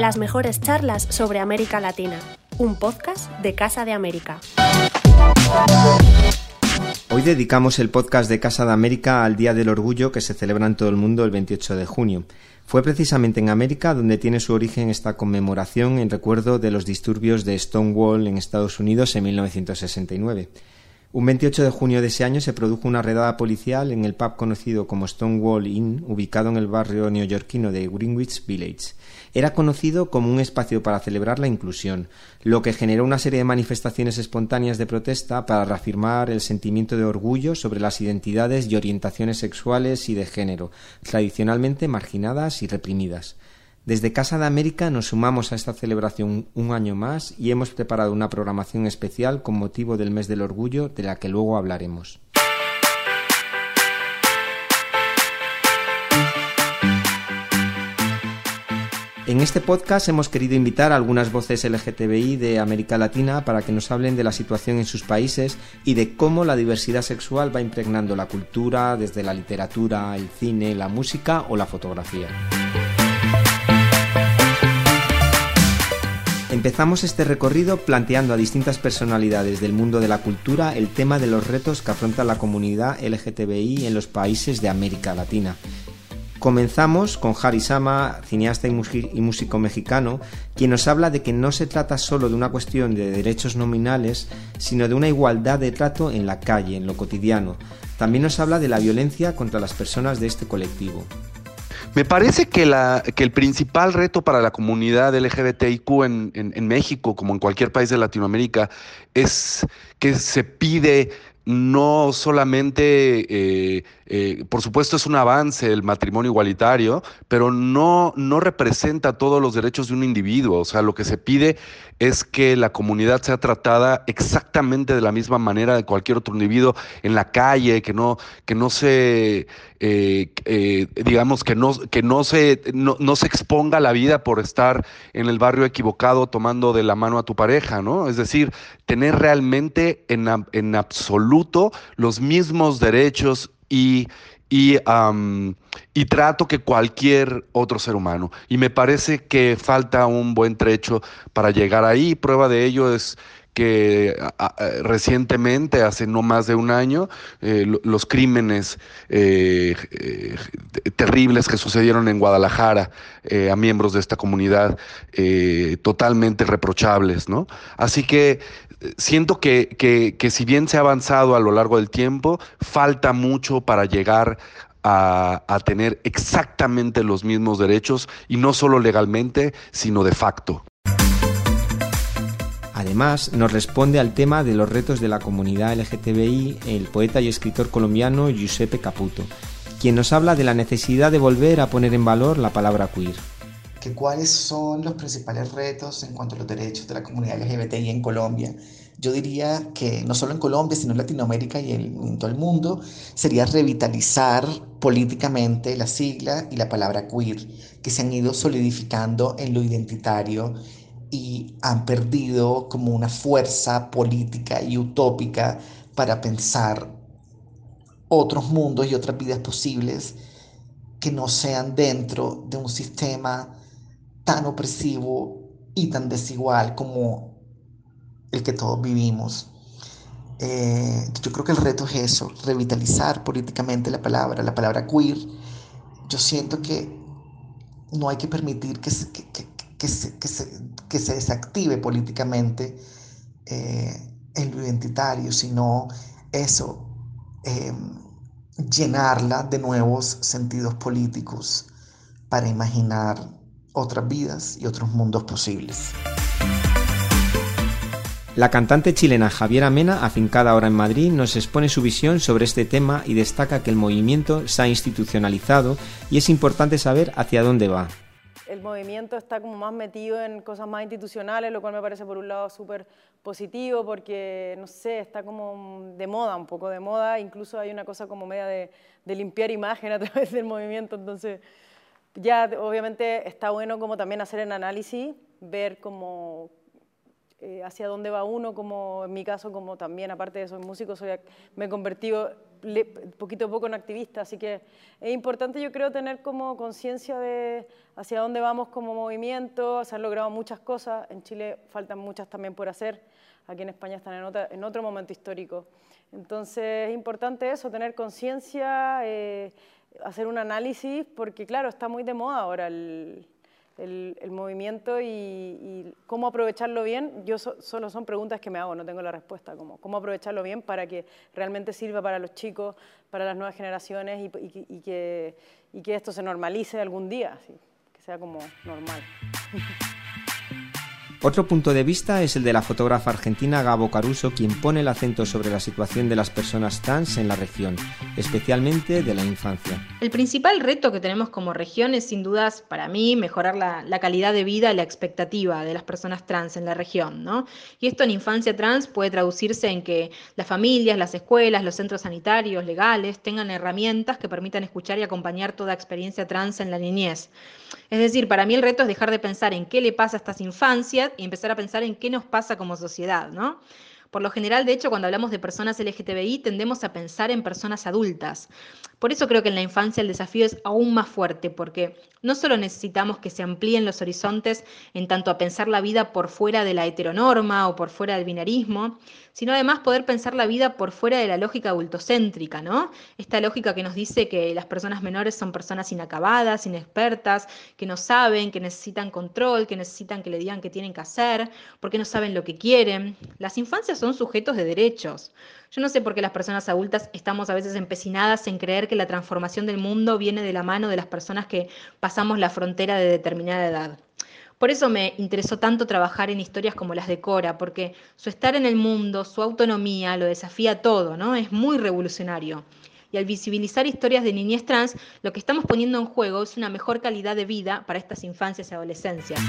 Las mejores charlas sobre América Latina, un podcast de Casa de América. Hoy dedicamos el podcast de Casa de América al Día del Orgullo que se celebra en todo el mundo el 28 de junio. Fue precisamente en América donde tiene su origen esta conmemoración en recuerdo de los disturbios de Stonewall en Estados Unidos en 1969. Un 28 de junio de ese año se produjo una redada policial en el pub conocido como Stonewall Inn, ubicado en el barrio neoyorquino de Greenwich Village. Era conocido como un espacio para celebrar la inclusión, lo que generó una serie de manifestaciones espontáneas de protesta para reafirmar el sentimiento de orgullo sobre las identidades y orientaciones sexuales y de género, tradicionalmente marginadas y reprimidas. Desde Casa de América nos sumamos a esta celebración un año más y hemos preparado una programación especial con motivo del mes del orgullo de la que luego hablaremos. En este podcast hemos querido invitar a algunas voces LGTBI de América Latina para que nos hablen de la situación en sus países y de cómo la diversidad sexual va impregnando la cultura desde la literatura, el cine, la música o la fotografía. Empezamos este recorrido planteando a distintas personalidades del mundo de la cultura el tema de los retos que afronta la comunidad LGTBI en los países de América Latina. Comenzamos con Harry Sama, cineasta y, músico mexicano, quien nos habla de que no se trata solo de una cuestión de derechos nominales, sino de una igualdad de trato en la calle, en lo cotidiano. También nos habla de la violencia contra las personas de este colectivo. Me parece que, la, que el principal reto para la comunidad LGBTIQ en, en, México, como en cualquier país de Latinoamérica, es que se pide no solamente, eh, eh, por supuesto es un avance el matrimonio igualitario, pero no, no representa todos los derechos de un individuo. O sea, lo que se pide es que la comunidad sea tratada exactamente de la misma manera de cualquier otro individuo en la calle, que no, que no se, eh, digamos, que no, que no se, no, se exponga la vida por estar en el barrio equivocado tomando de la mano a tu pareja, ¿no? Es decir, tener realmente en, en absoluto los mismos derechos y, y, y, trato que cualquier otro ser humano. Y me parece que falta un buen trecho para llegar ahí. Prueba de ello es que recientemente, hace no más de un año, eh, los crímenes eh, eh, terribles que sucedieron en Guadalajara a miembros de esta comunidad, totalmente reprochables, ¿no? Así que siento que, si bien se ha avanzado a lo largo del tiempo, falta mucho para llegar a, a, tener exactamente los mismos derechos y no solo legalmente, sino de facto. Además, nos responde al tema de los retos de la comunidad LGTBI el poeta y escritor colombiano Giuseppe Caputo, quien nos habla de la necesidad de volver a poner en valor la palabra queer. ¿Cuáles son los principales retos en cuanto a los derechos de la comunidad LGBTI en Colombia? Yo diría que no solo en Colombia, sino en Latinoamérica y en todo el mundo, sería revitalizar políticamente la sigla y la palabra queer, que se han ido solidificando en lo identitario y han perdido como una fuerza política y utópica para pensar otros mundos y otras vidas posibles que no sean dentro de un sistema tan opresivo y tan desigual como el que todos vivimos. Eh, yo creo que el reto es eso, revitalizar políticamente la palabra, la palabra queer. Yo siento que no hay que permitir que, que, que se, que se, que se desactive políticamente eh, en lo identitario, sino eso, em, llenarla de nuevos sentidos políticos para imaginar otras vidas y otros mundos posibles. La cantante chilena Javiera Mena, afincada ahora en Madrid, nos expone su visión sobre este tema y destaca que el movimiento se ha institucionalizado y es importante saber hacia dónde va. El movimiento está como más metido en cosas más institucionales, lo cual me parece por un lado súper positivo porque, no sé, está como de moda, un poco de moda, incluso hay una cosa como media de, limpiar imagen a través del movimiento, entonces ya obviamente está bueno como también hacer el análisis, ver cómo eh, hacia dónde va uno, como en mi caso, como también, aparte de soy músico, soy, me he convertido poquito a poco en activista, así que es importante yo creo tener como conciencia de hacia dónde vamos como movimiento, se han logrado muchas cosas, en Chile faltan muchas también por hacer, aquí en España están en, en otro momento histórico. Entonces es importante eso, tener conciencia, eh, hacer un análisis, porque claro, está muy de moda ahora el, el, movimiento y, cómo aprovecharlo bien, yo solo son preguntas que me hago, no tengo la respuesta, como cómo aprovecharlo bien para que realmente sirva para los chicos, para las nuevas generaciones y, que, que, esto se normalice algún día, que sea como normal. Otro punto de vista es el de la fotógrafa argentina Gabo Caruso, quien pone el acento sobre la situación de las personas trans en la región, especialmente de la infancia. El principal reto que tenemos como región es sin dudas, para mí, mejorar la, calidad de vida y la expectativa de las personas trans en la región. ¿no? Y esto en infancia trans puede traducirse en que las familias, las escuelas, los centros sanitarios, legales, tengan herramientas que permitan escuchar y acompañar toda experiencia trans en la niñez. Es decir, para mí el reto es dejar de pensar en qué le pasa a estas infancias y empezar a pensar en qué nos pasa como sociedad, ¿no? Por lo general, de hecho, cuando hablamos de personas LGTBI, tendemos a pensar en personas adultas. Por eso creo que en la infancia el desafío es aún más fuerte, porque no solo necesitamos que se amplíen los horizontes en tanto a pensar la vida por fuera de la heteronorma o por fuera del binarismo, sino además poder pensar la vida por fuera de la lógica adultocéntrica, ¿no? Esta lógica que nos dice que las personas menores son personas inacabadas, inexpertas, que no saben, que necesitan control, que necesitan que le digan qué tienen que hacer, porque no saben lo que quieren. Las infancias son sujetos de derechos. Yo no sé por qué las personas adultas estamos a veces empecinadas en creer que la transformación del mundo viene de la mano de las personas que pasamos la frontera de determinada edad. Por eso me interesó tanto trabajar en historias como las de Cora, porque su estar en el mundo, su autonomía, lo desafía todo, ¿no? Es muy revolucionario. Y al visibilizar historias de niñez trans, lo que estamos poniendo en juego es una mejor calidad de vida para estas infancias y adolescencias.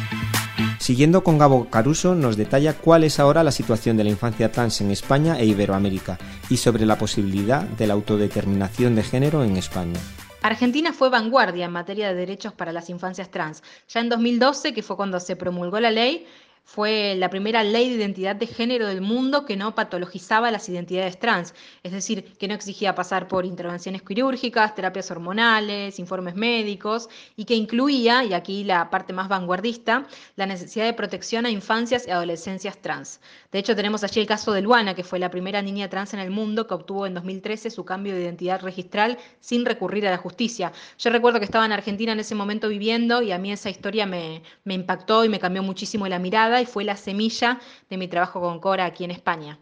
Siguiendo con Gabo Caruso, nos detalla cuál es ahora la situación de la infancia trans en España e Iberoamérica y sobre la posibilidad de la autodeterminación de género en España. Argentina fue vanguardia en materia de derechos para las infancias trans. Ya en 2012, que fue cuando se promulgó la ley, fue la primera ley de identidad de género del mundo que no patologizaba las identidades trans, es decir, que no exigía pasar por intervenciones quirúrgicas, terapias hormonales, informes médicos, y que incluía, y aquí la parte más vanguardista, la necesidad de protección a infancias y adolescencias trans. De hecho, tenemos allí el caso de Luana, que fue la primera niña trans en el mundo que obtuvo en 2013 su cambio de identidad registral sin recurrir a la justicia. Yo recuerdo que estaba en Argentina en ese momento viviendo y a mí esa historia me, me impactó y me cambió muchísimo la mirada y fue la semilla de mi trabajo con Cora aquí en España.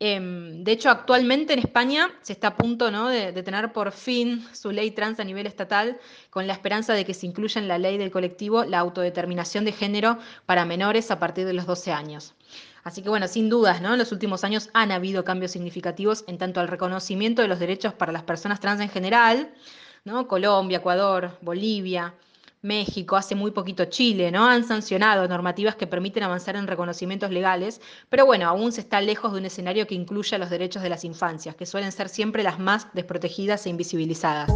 Em, de hecho, actualmente en España se está a punto ¿no? de, tener por fin su ley trans a nivel estatal, con la esperanza de que se incluya en la ley del colectivo la autodeterminación de género para menores a partir de los 12 años. Así que bueno, sin dudas, ¿no? En los últimos años han habido cambios significativos en tanto al reconocimiento de los derechos para las personas trans en general, ¿no? Colombia, Ecuador, Bolivia, México, hace muy poquito Chile, ¿no? Han sancionado normativas que permiten avanzar en reconocimientos legales, pero bueno, aún se está lejos de un escenario que incluya los derechos de las infancias, que suelen ser siempre las más desprotegidas e invisibilizadas.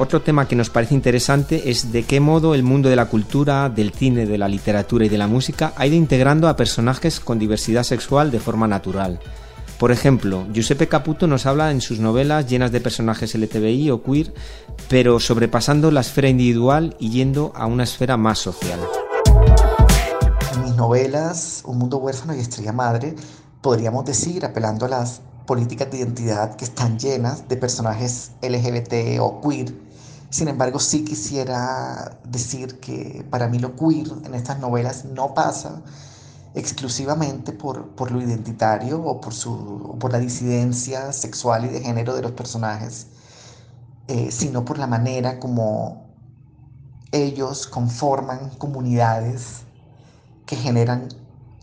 Otro tema que nos parece interesante es de qué modo el mundo de la cultura, del cine, de la literatura y de la música ha ido integrando a personajes con diversidad sexual de forma natural. Por ejemplo, Giuseppe Caputo nos habla en sus novelas llenas de personajes LTBI o queer, pero sobrepasando la esfera individual y yendo a una esfera más social. En mis novelas, Un mundo huérfano y Estrella Madre, podríamos decir, apelando a las políticas de identidad que están llenas de personajes LGBT o queer. Sin embargo, sí quisiera decir que para mí lo queer en estas novelas no pasa exclusivamente por, lo identitario o por, su, por la disidencia sexual y de género de los personajes, eh, sino por la manera como ellos conforman comunidades que generan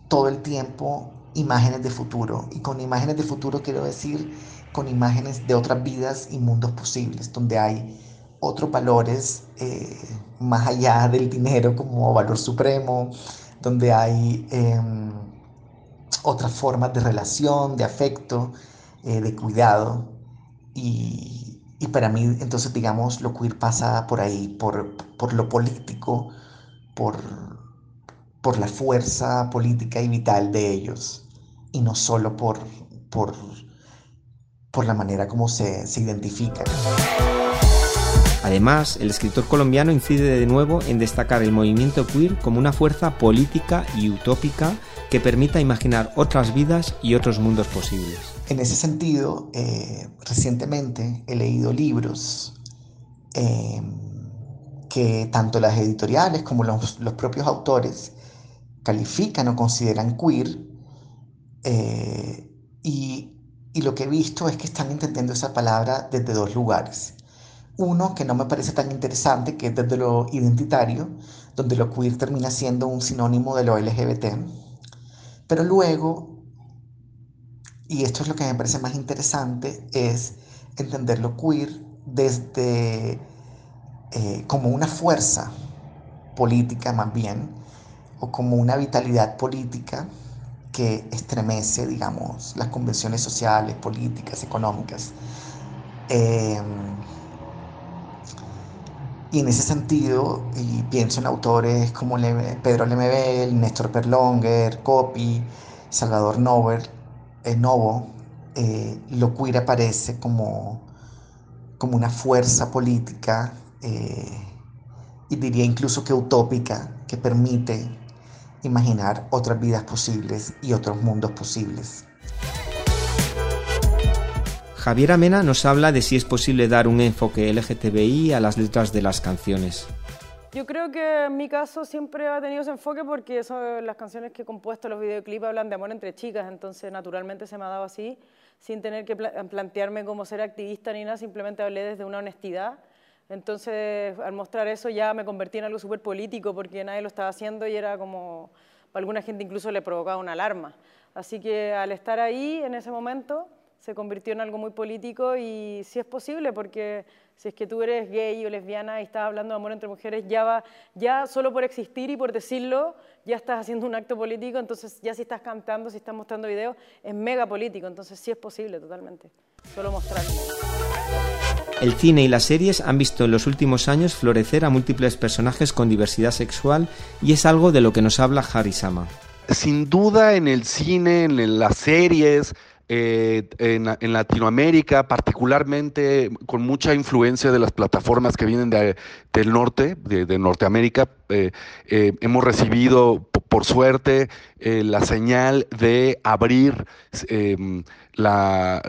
todo el tiempo imágenes de futuro. Y con imágenes de futuro quiero decir con imágenes de otras vidas y mundos posibles, donde hay otros valores eh, más allá del dinero como valor supremo, donde hay em, otras formas de relación, de afecto, eh, de cuidado. Y, para mí, entonces, digamos, lo queer pasa por ahí, por, lo político, por, por la fuerza política y vital de ellos, y no solo por, por, por la manera como se, se identifican. Además, el escritor colombiano incide de nuevo en destacar el movimiento queer como una fuerza política y utópica que permita imaginar otras vidas y otros mundos posibles. En ese sentido, eh, recientemente he leído libros eh, que tanto las editoriales como los, propios autores califican o consideran queer eh, y lo que he visto es que están entendiendo esa palabra desde dos lugares. Uno que no me parece tan interesante, que es desde lo identitario, donde lo queer termina siendo un sinónimo de lo LGBT. Pero luego, y esto es lo que me parece más interesante, es entender lo queer desde eh, como una fuerza política más bien, o como una vitalidad política que estremece, digamos, las convenciones sociales, políticas, económicas. Eh, y en ese sentido, y pienso en autores como Pedro Lemebel, Néstor Perlonger, Copy, Salvador Nover, eh, Novo, eh, lo queer aparece como, como una fuerza política eh, y diría incluso que utópica que permite imaginar otras vidas posibles y otros mundos posibles. Javier Amena nos habla de si es posible dar un enfoque LGTBI a las letras de las canciones. Yo creo que en mi caso siempre ha tenido ese enfoque porque son las canciones que he compuesto, los videoclips hablan de amor entre chicas, entonces naturalmente se me ha dado así, sin tener que plantearme como ser activista ni nada, simplemente hablé desde una honestidad. Entonces, al mostrar eso ya me convertí en algo súper político porque nadie lo estaba haciendo y era como, para alguna gente incluso le provocaba una alarma. Así que al estar ahí en ese momento, se convirtió en algo muy político y sí es posible porque si es que tú eres gay o lesbiana y estás hablando de amor entre mujeres, ya va, ya solo por existir y por decirlo, ya estás haciendo un acto político, entonces ya si estás cantando, si estás mostrando videos, es mega político, entonces sí es posible totalmente, solo mostrarlo. El cine y las series han visto en los últimos años florecer a múltiples personajes con diversidad sexual y es algo de lo que nos habla Harry Sama. Sin duda en el cine, en las series, eh, en, Latinoamérica, particularmente con mucha influencia de las plataformas que vienen del norte, de, Norteamérica. Eh, eh, hemos recibido, por suerte, la señal de abrir la,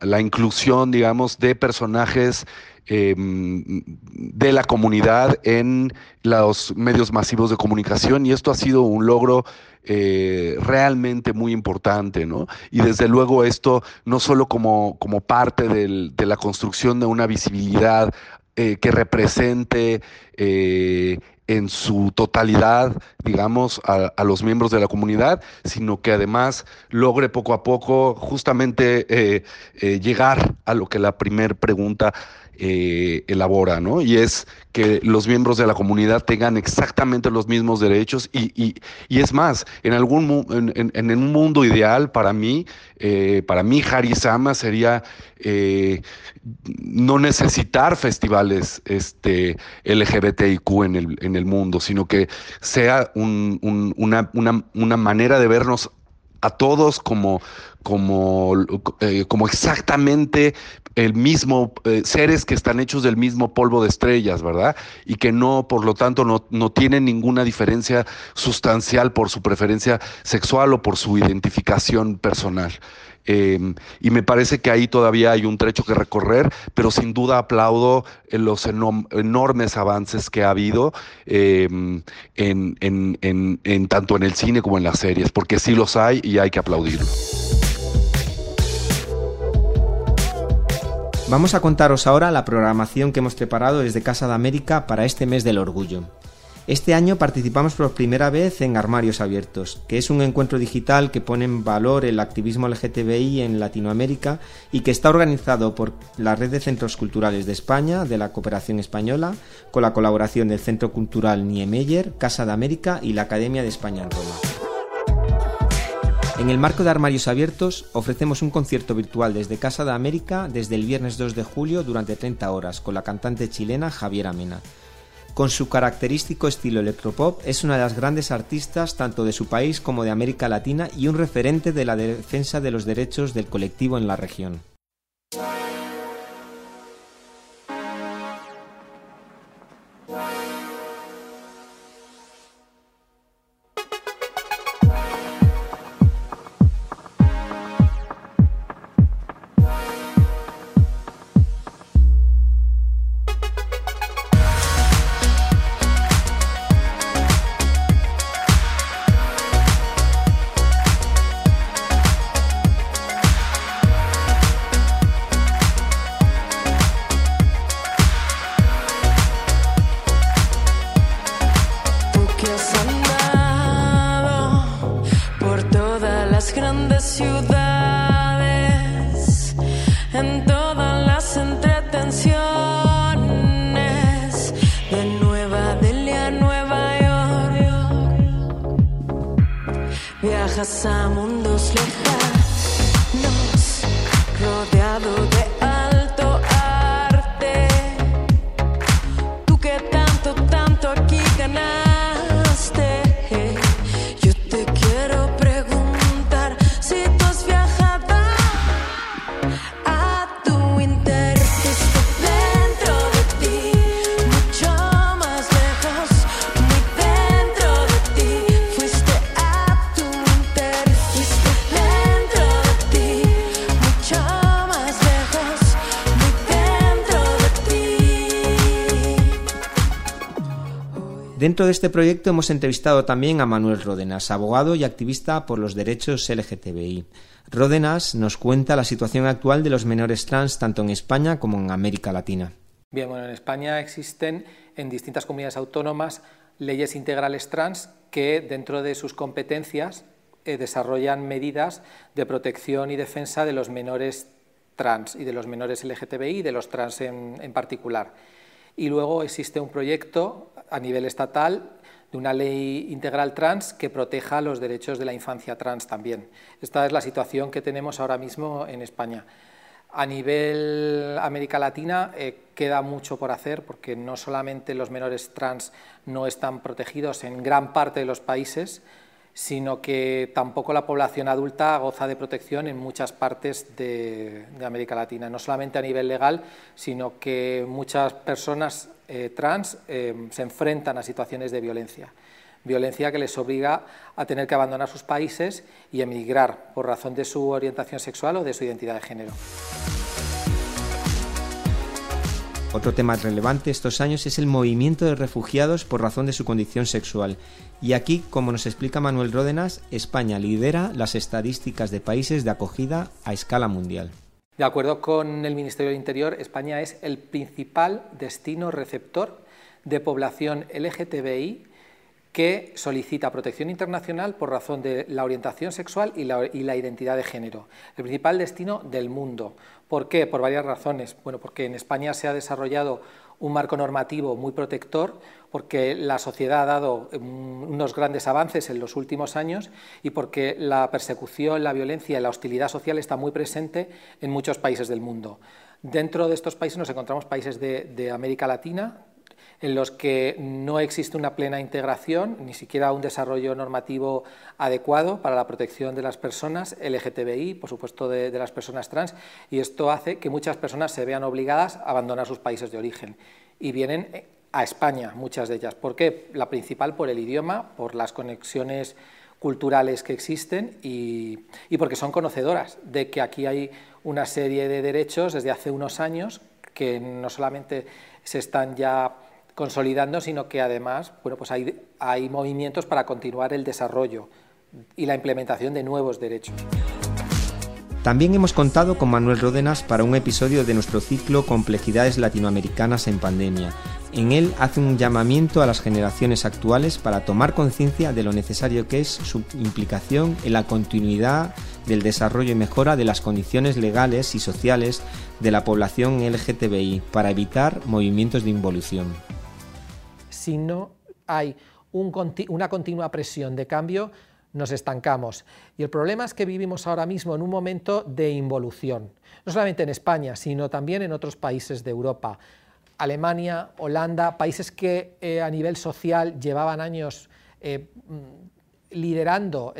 la, inclusión, digamos, de personajes em, de la comunidad en los medios masivos de comunicación y esto ha sido un logro eh, realmente muy importante, ¿no? Y desde luego esto no solo como, como parte del, de la construcción de una visibilidad eh, que represente eh, en su totalidad, digamos, a, los miembros de la comunidad, sino que además logre poco a poco justamente llegar a lo que la primera pregunta eh, elabora, ¿no? Y es que los miembros de la comunidad tengan exactamente los mismos derechos y, es más, en algún en, un mundo ideal para mí, eh, para mí Harisama sería eh, no necesitar festivales este, LGBTIQ en el, en el mundo, sino que sea una, una manera de vernos a todos como, como, como exactamente el mismo, eh, seres que están hechos del mismo polvo de estrellas, ¿verdad? Y que no, por lo tanto, no, no tienen ninguna diferencia sustancial por su preferencia sexual o por su identificación personal. Em, y me parece que ahí todavía hay un trecho que recorrer, pero sin duda aplaudo eh, los enormes avances que ha habido em, en, en, tanto en el cine como en las series, porque sí los hay y hay que aplaudirlo. Vamos a contaros ahora la programación que hemos preparado desde Casa de América para este mes del orgullo. Este año participamos por primera vez en Armarios Abiertos, que es un encuentro digital que pone en valor el activismo LGTBI en Latinoamérica y que está organizado por la Red de Centros Culturales de España, de la Cooperación Española, con la colaboración del Centro Cultural Niemeyer, Casa de América y la Academia de España en Roma. En el marco de Armarios Abiertos ofrecemos un concierto virtual desde Casa de América desde el viernes 2 de julio durante 30 horas con la cantante chilena Javiera Mena Con su característico estilo electropop es una de las grandes artistas tanto de su país como de América Latina y un referente de la defensa de los derechos del colectivo en la región. Dentro de este proyecto hemos entrevistado también a Manuel Ródenas, abogado y activista por los derechos LGTBI. Ródenas nos cuenta la situación actual de los menores trans tanto en España como en América Latina. Bien, bueno, en España existen en distintas comunidades autónomas leyes integrales trans que dentro de sus competencias eh, desarrollan medidas de protección y defensa de los menores trans y de los menores LGTBI y de los trans en particular. Y luego existe un proyecto a nivel estatal de una ley integral trans que proteja los derechos de la infancia trans también. Esta es la situación que tenemos ahora mismo en España. A nivel América Latina eh, queda mucho por hacer porque no solamente los menores trans no están protegidos en gran parte de los países, sino que tampoco la población adulta goza de protección en muchas partes de, América Latina, no solamente a nivel legal, sino que muchas personas eh, trans eh, se enfrentan a situaciones de violencia, violencia que les obliga a tener que abandonar sus países y emigrar por razón de su orientación sexual o de su identidad de género. Otro tema relevante estos años es el movimiento de refugiados por razón de su condición sexual. Y aquí, como nos explica Manuel Ródenas, España lidera las estadísticas de países de acogida a escala mundial. De acuerdo con el Ministerio del Interior, España es el principal destino receptor de población LGTBI que solicita protección internacional por razón de la orientación sexual y la, identidad de género. El principal destino del mundo. ¿Por qué? Por varias razones. Bueno, porque en España se ha desarrollado un marco normativo muy protector, porque la sociedad ha dado mm, unos grandes avances en los últimos años y porque la persecución, la violencia y la hostilidad social está muy presente en muchos países del mundo. Dentro de estos países nos encontramos países de América Latina, en los que no existe una plena integración, ni siquiera un desarrollo normativo adecuado para la protección de las personas LGTBI, por supuesto de, las personas trans, y esto hace que muchas personas se vean obligadas a abandonar sus países de origen y vienen a España, muchas de ellas. ¿Por qué? La principal por el idioma, por las conexiones culturales que existen y, y, porque son conocedoras de que aquí hay una serie de derechos desde hace unos años que no solamente se están ya consolidando, sino que además bueno, pues hay, hay movimientos para continuar el desarrollo y la implementación de nuevos derechos. También hemos contado con Manuel Ródenas para un episodio de nuestro ciclo Complejidades Latinoamericanas en Pandemia. En él hace un llamamiento a las generaciones actuales para tomar conciencia de lo necesario que es su implicación en la continuidad del desarrollo y mejora de las condiciones legales y sociales de la población LGTBI para evitar movimientos de involución si no hay una continua presión de cambio, nos estancamos. Y el problema es que vivimos ahora mismo en un momento de involución, no solamente en España, sino también en otros países de Europa. Alemania, Holanda, países que a nivel social llevaban años liderando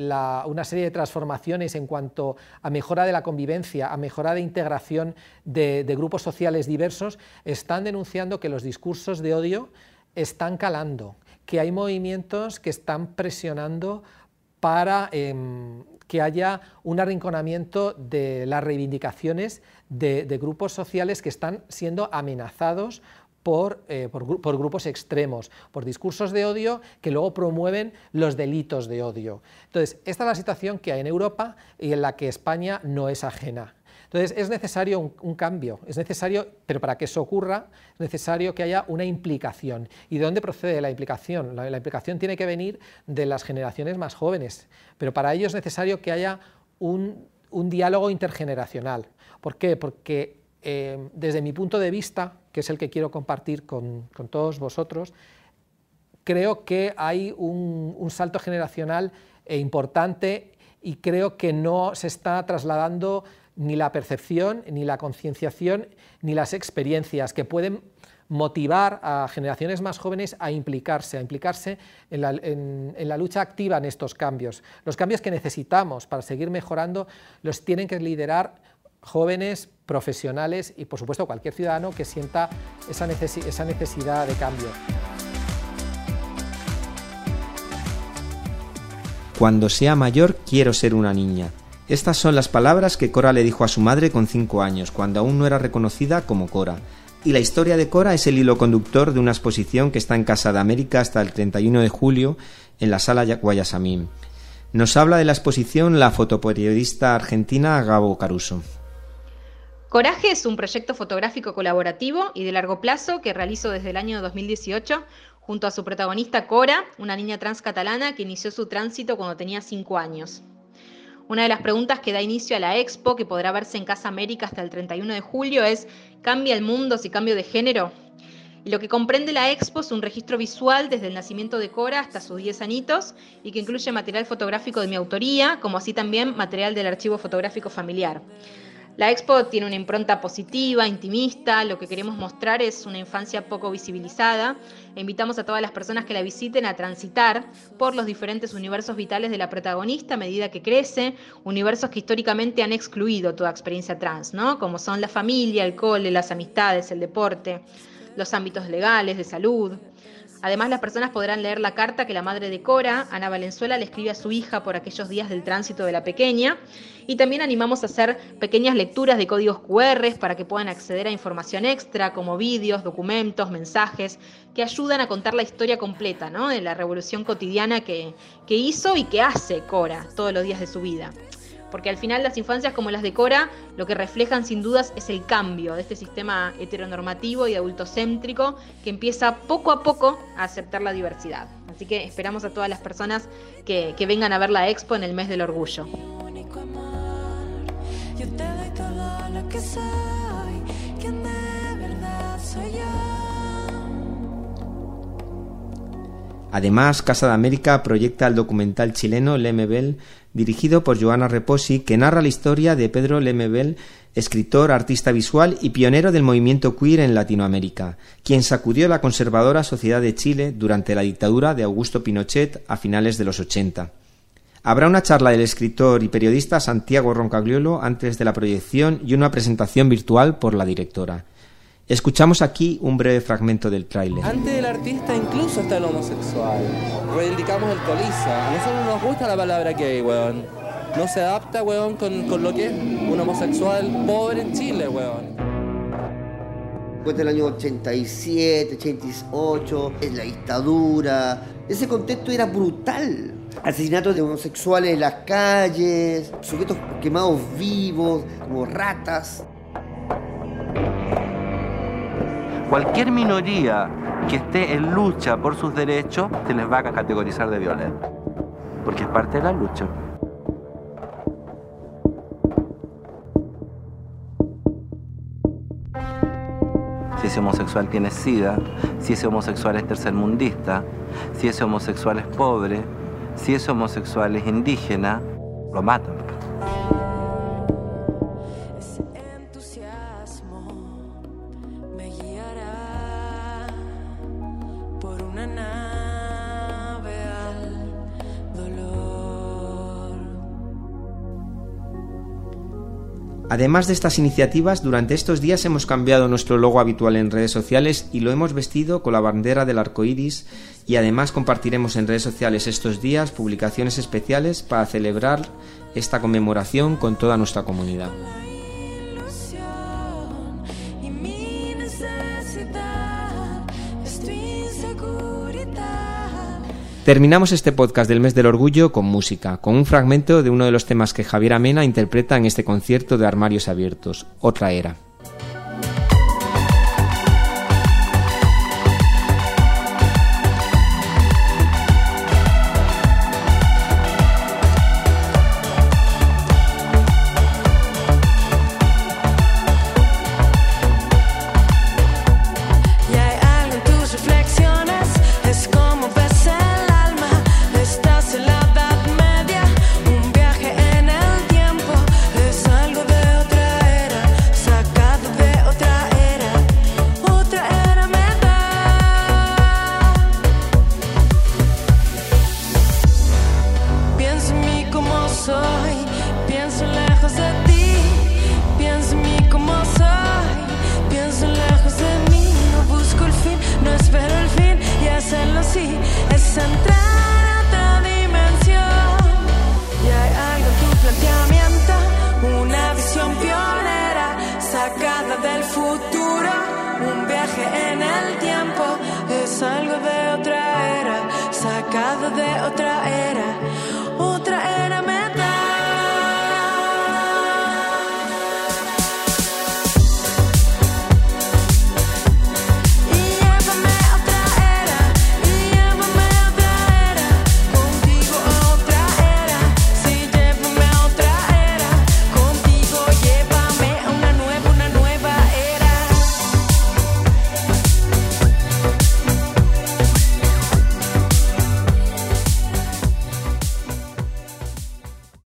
una serie de transformaciones en cuanto a mejora de la convivencia, a mejora de integración de, grupos sociales diversos, están denunciando que los discursos de odio están calando, que hay movimientos que están presionando para em, que haya un arrinconamiento de las reivindicaciones de, grupos sociales que están siendo amenazados eh, por, grupos extremos, por discursos de odio que luego promueven los delitos de odio. Entonces, esta es la situación que hay en Europa y en la que España no es ajena. Entonces, es necesario un, cambio, es necesario, pero para que eso ocurra, es necesario que haya una implicación. ¿Y de dónde procede la implicación? La, implicación tiene que venir de las generaciones más jóvenes, pero para ello es necesario que haya un, un diálogo intergeneracional. ¿Por qué? Porque eh, desde mi punto de vista, que es el que quiero compartir con, todos vosotros, creo que hay un, salto generacional eh, importante y creo que no se está trasladando ni la percepción, ni la concienciación, ni las experiencias que pueden motivar a generaciones más jóvenes a implicarse, a implicarse en la, lucha activa en estos cambios. Los cambios que necesitamos para seguir mejorando los tienen que liderar jóvenes, profesionales y por supuesto cualquier ciudadano que sienta esa, necesidad de cambio. Cuando sea mayor quiero ser una niña. Estas son las palabras que Cora le dijo a su madre con cinco años, cuando aún no era reconocida como Cora. Y la historia de Cora es el hilo conductor de una exposición que está en Casa de América hasta el 31 de julio en la sala Guayasamín. Nos habla de la exposición la fotoperiodista argentina Gabo Caruso. Coraje es un proyecto fotográfico colaborativo y de largo plazo que realizo desde el año 2018 junto a su protagonista Cora, una niña trans catalana que inició su tránsito cuando tenía 5 años. Una de las preguntas que da inicio a la expo, que podrá verse en Casa América hasta el 31 de julio, es ¿cambia el mundo si cambio de género? Y lo que comprende la expo es un registro visual desde el nacimiento de Cora hasta sus 10 anitos y que incluye material fotográfico de mi autoría, como así también material del archivo fotográfico familiar. La expo tiene una impronta positiva, intimista, lo que queremos mostrar es una infancia poco visibilizada invitamos a todas las personas que la visiten a transitar por los diferentes universos vitales de la protagonista a medida que crece, universos que históricamente han excluido toda experiencia trans, ¿no? como son la familia, el cole, las amistades, el deporte, los ámbitos legales, de salud. Además, las personas podrán leer la carta que la madre de Cora, Ana Valenzuela, le escribe a su hija por aquellos días del tránsito de la pequeña. Y también animamos a hacer pequeñas lecturas de códigos QR para que puedan acceder a información extra, como vídeos, documentos, mensajes, que ayudan a contar la historia completa ¿no? de la revolución cotidiana que, que hizo y que hace Cora todos los días de su vida porque al final las infancias como las de Cora lo que reflejan sin dudas es el cambio de este sistema heteronormativo y adultocéntrico que empieza poco a poco a aceptar la diversidad. Así que esperamos a todas las personas que, que vengan a ver la expo en el mes del orgullo. Además, Casa de América proyecta el documental chileno Lemebel, dirigido por Joana Reposi, que narra la historia de Pedro Lemebel, escritor, artista visual y pionero del movimiento queer en Latinoamérica, quien sacudió la conservadora sociedad de Chile durante la dictadura de Augusto Pinochet a finales de los 80. Habrá una charla del escritor y periodista Santiago Roncagliolo antes de la proyección y una presentación virtual por la directora. Escuchamos aquí un breve fragmento del tráiler. Antes del artista incluso está el homosexual. Reivindicamos el coliza. A nosotros no nos gusta la palabra gay, weón. No se adapta, weón, con, con lo que es un homosexual pobre en Chile, weón. Después del año 87, 88, es la dictadura. Ese contexto era brutal. Asesinatos de homosexuales en las calles, sujetos quemados vivos, como ratas. Cualquier minoría que esté en lucha por sus derechos se les va a categorizar de violenta, porque es parte de la lucha. Si ese homosexual tiene sida, si ese homosexual es tercermundista, si ese homosexual es pobre, si ese homosexual es indígena, lo matan. Además de estas iniciativas, durante estos días hemos cambiado nuestro logo habitual en redes sociales y lo hemos vestido con la bandera del arco iris y además compartiremos en redes sociales estos días publicaciones especiales para celebrar esta conmemoración con toda nuestra comunidad. Terminamos este podcast del mes del orgullo con música, con un fragmento de uno de los temas que Javier Amena interpreta en este concierto de Armarios Abiertos, Otra Era. De otra era.